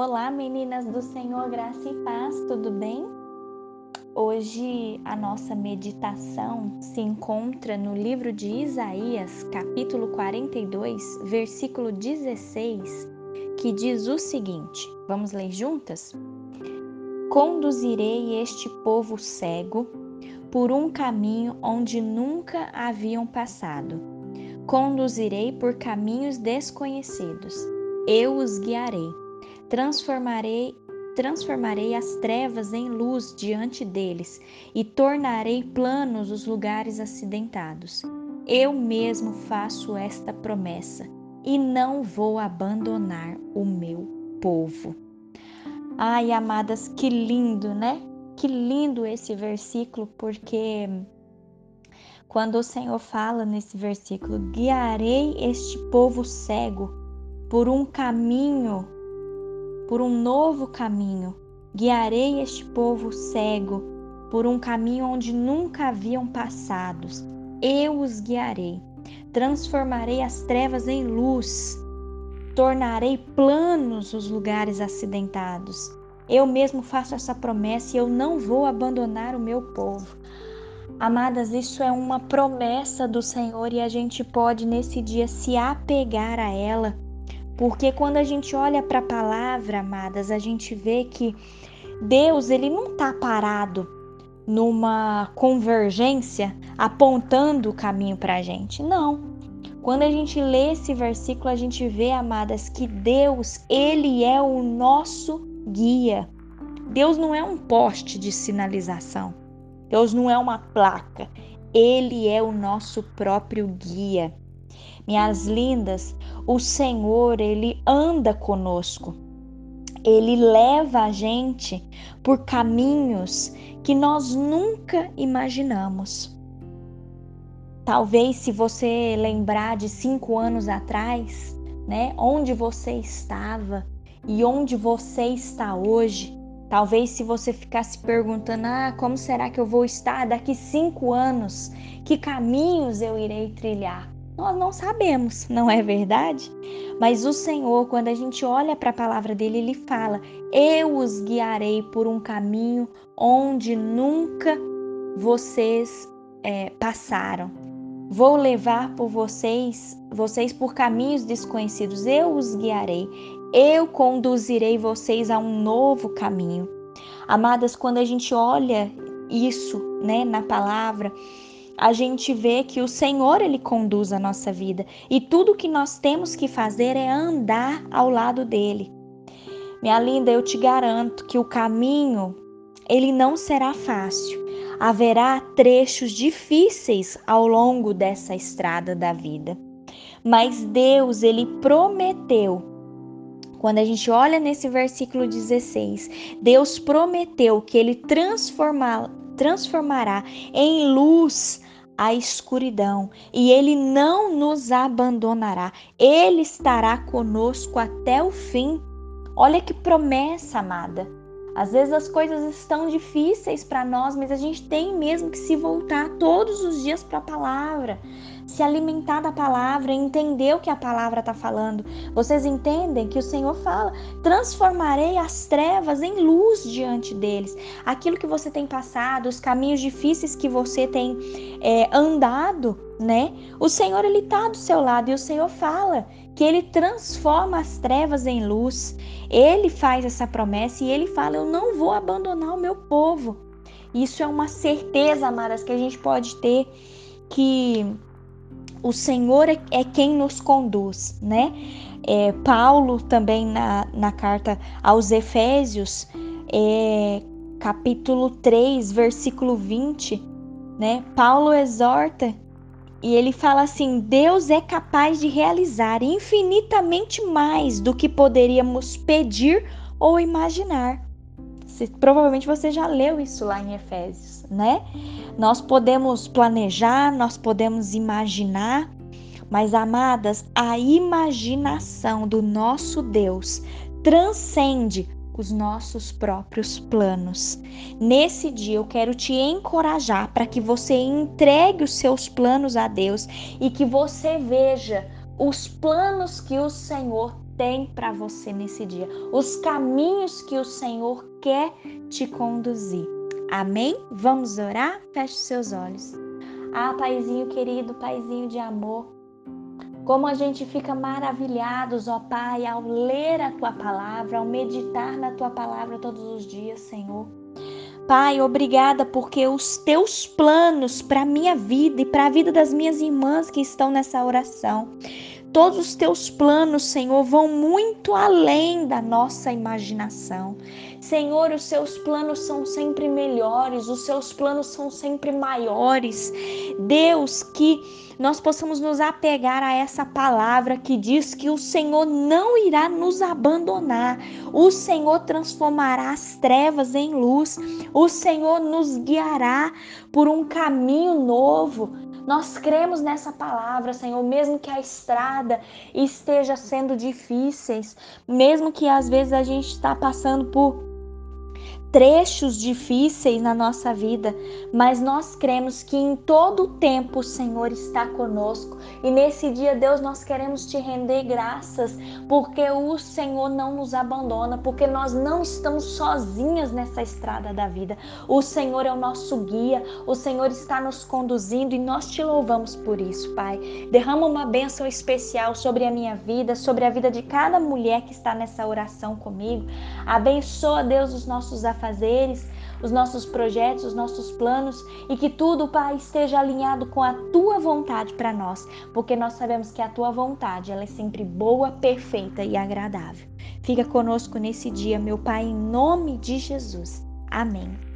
Olá, meninas do Senhor, graça e paz, tudo bem? Hoje a nossa meditação se encontra no livro de Isaías, capítulo 42, versículo 16, que diz o seguinte: vamos ler juntas? Conduzirei este povo cego por um caminho onde nunca haviam passado. Conduzirei por caminhos desconhecidos. Eu os guiarei transformarei transformarei as trevas em luz diante deles e tornarei planos os lugares acidentados. Eu mesmo faço esta promessa e não vou abandonar o meu povo. Ai, amadas, que lindo, né? Que lindo esse versículo, porque quando o Senhor fala nesse versículo, guiarei este povo cego por um caminho por um novo caminho. Guiarei este povo cego por um caminho onde nunca haviam passados. Eu os guiarei. Transformarei as trevas em luz. Tornarei planos os lugares acidentados. Eu mesmo faço essa promessa e eu não vou abandonar o meu povo. Amadas, isso é uma promessa do Senhor e a gente pode nesse dia se apegar a ela porque quando a gente olha para a palavra, amadas, a gente vê que Deus, ele não está parado numa convergência apontando o caminho para a gente. Não. Quando a gente lê esse versículo, a gente vê, amadas, que Deus, ele é o nosso guia. Deus não é um poste de sinalização. Deus não é uma placa. Ele é o nosso próprio guia. Minhas lindas, o Senhor, ele anda conosco. Ele leva a gente por caminhos que nós nunca imaginamos. Talvez se você lembrar de cinco anos atrás, né, onde você estava e onde você está hoje, Talvez se você ficasse perguntando, ah, como será que eu vou estar daqui cinco anos? Que caminhos eu irei trilhar? Nós não sabemos, não é verdade? Mas o Senhor, quando a gente olha para a palavra dele, ele fala: Eu os guiarei por um caminho onde nunca vocês é, passaram. Vou levar por vocês, vocês por caminhos desconhecidos. Eu os guiarei. Eu conduzirei vocês a um novo caminho. Amadas, quando a gente olha isso, né, na palavra, a gente vê que o Senhor ele conduz a nossa vida e tudo que nós temos que fazer é andar ao lado dele. Minha linda, eu te garanto que o caminho ele não será fácil. Haverá trechos difíceis ao longo dessa estrada da vida. Mas Deus, ele prometeu quando a gente olha nesse versículo 16, Deus prometeu que ele transformar, transformará em luz a escuridão e ele não nos abandonará. Ele estará conosco até o fim. Olha que promessa, amada. Às vezes as coisas estão difíceis para nós, mas a gente tem mesmo que se voltar todos os dias para a palavra, se alimentar da palavra, entender o que a palavra está falando. Vocês entendem que o Senhor fala: transformarei as trevas em luz diante deles. Aquilo que você tem passado, os caminhos difíceis que você tem é, andado, né? O Senhor ele está do seu lado e o Senhor fala que ele transforma as trevas em luz. Ele faz essa promessa e ele fala: Eu não vou abandonar o meu povo. Isso é uma certeza, amadas, que a gente pode ter que o Senhor é, é quem nos conduz, né? É, Paulo também na, na carta aos Efésios, é, capítulo 3, versículo 20, né? Paulo exorta e ele fala assim: Deus é capaz de realizar infinitamente mais do que poderíamos pedir ou imaginar. Provavelmente você já leu isso lá em Efésios, né? Nós podemos planejar, nós podemos imaginar, mas amadas, a imaginação do nosso Deus transcende os nossos próprios planos. Nesse dia eu quero te encorajar para que você entregue os seus planos a Deus e que você veja os planos que o Senhor tem para você nesse dia, os caminhos que o Senhor quer te conduzir. Amém? Vamos orar? Feche seus olhos. Ah, Paizinho querido, Paizinho de amor, como a gente fica maravilhados, ó Pai, ao ler a tua palavra, ao meditar na tua palavra todos os dias, Senhor. Pai, obrigada porque os teus planos para minha vida e para a vida das minhas irmãs que estão nessa oração, todos os teus planos, Senhor, vão muito além da nossa imaginação. Senhor, os seus planos são sempre melhores, os seus planos são sempre maiores. Deus, que nós possamos nos apegar a essa palavra que diz que o Senhor não irá nos abandonar. O Senhor transformará as trevas em luz. O Senhor nos guiará por um caminho novo. Nós cremos nessa palavra, Senhor, mesmo que a estrada esteja sendo difíceis, mesmo que às vezes a gente está passando por trechos difíceis na nossa vida, mas nós cremos que em todo o tempo o Senhor está conosco. E nesse dia, Deus, nós queremos te render graças, porque o Senhor não nos abandona, porque nós não estamos sozinhas nessa estrada da vida. O Senhor é o nosso guia, o Senhor está nos conduzindo e nós te louvamos por isso, Pai. Derrama uma bênção especial sobre a minha vida, sobre a vida de cada mulher que está nessa oração comigo. Abençoa, Deus, os nossos afazeres afazeres, os nossos projetos, os nossos planos e que tudo, Pai, esteja alinhado com a tua vontade para nós, porque nós sabemos que a tua vontade, ela é sempre boa, perfeita e agradável. Fica conosco nesse dia, meu Pai, em nome de Jesus. Amém.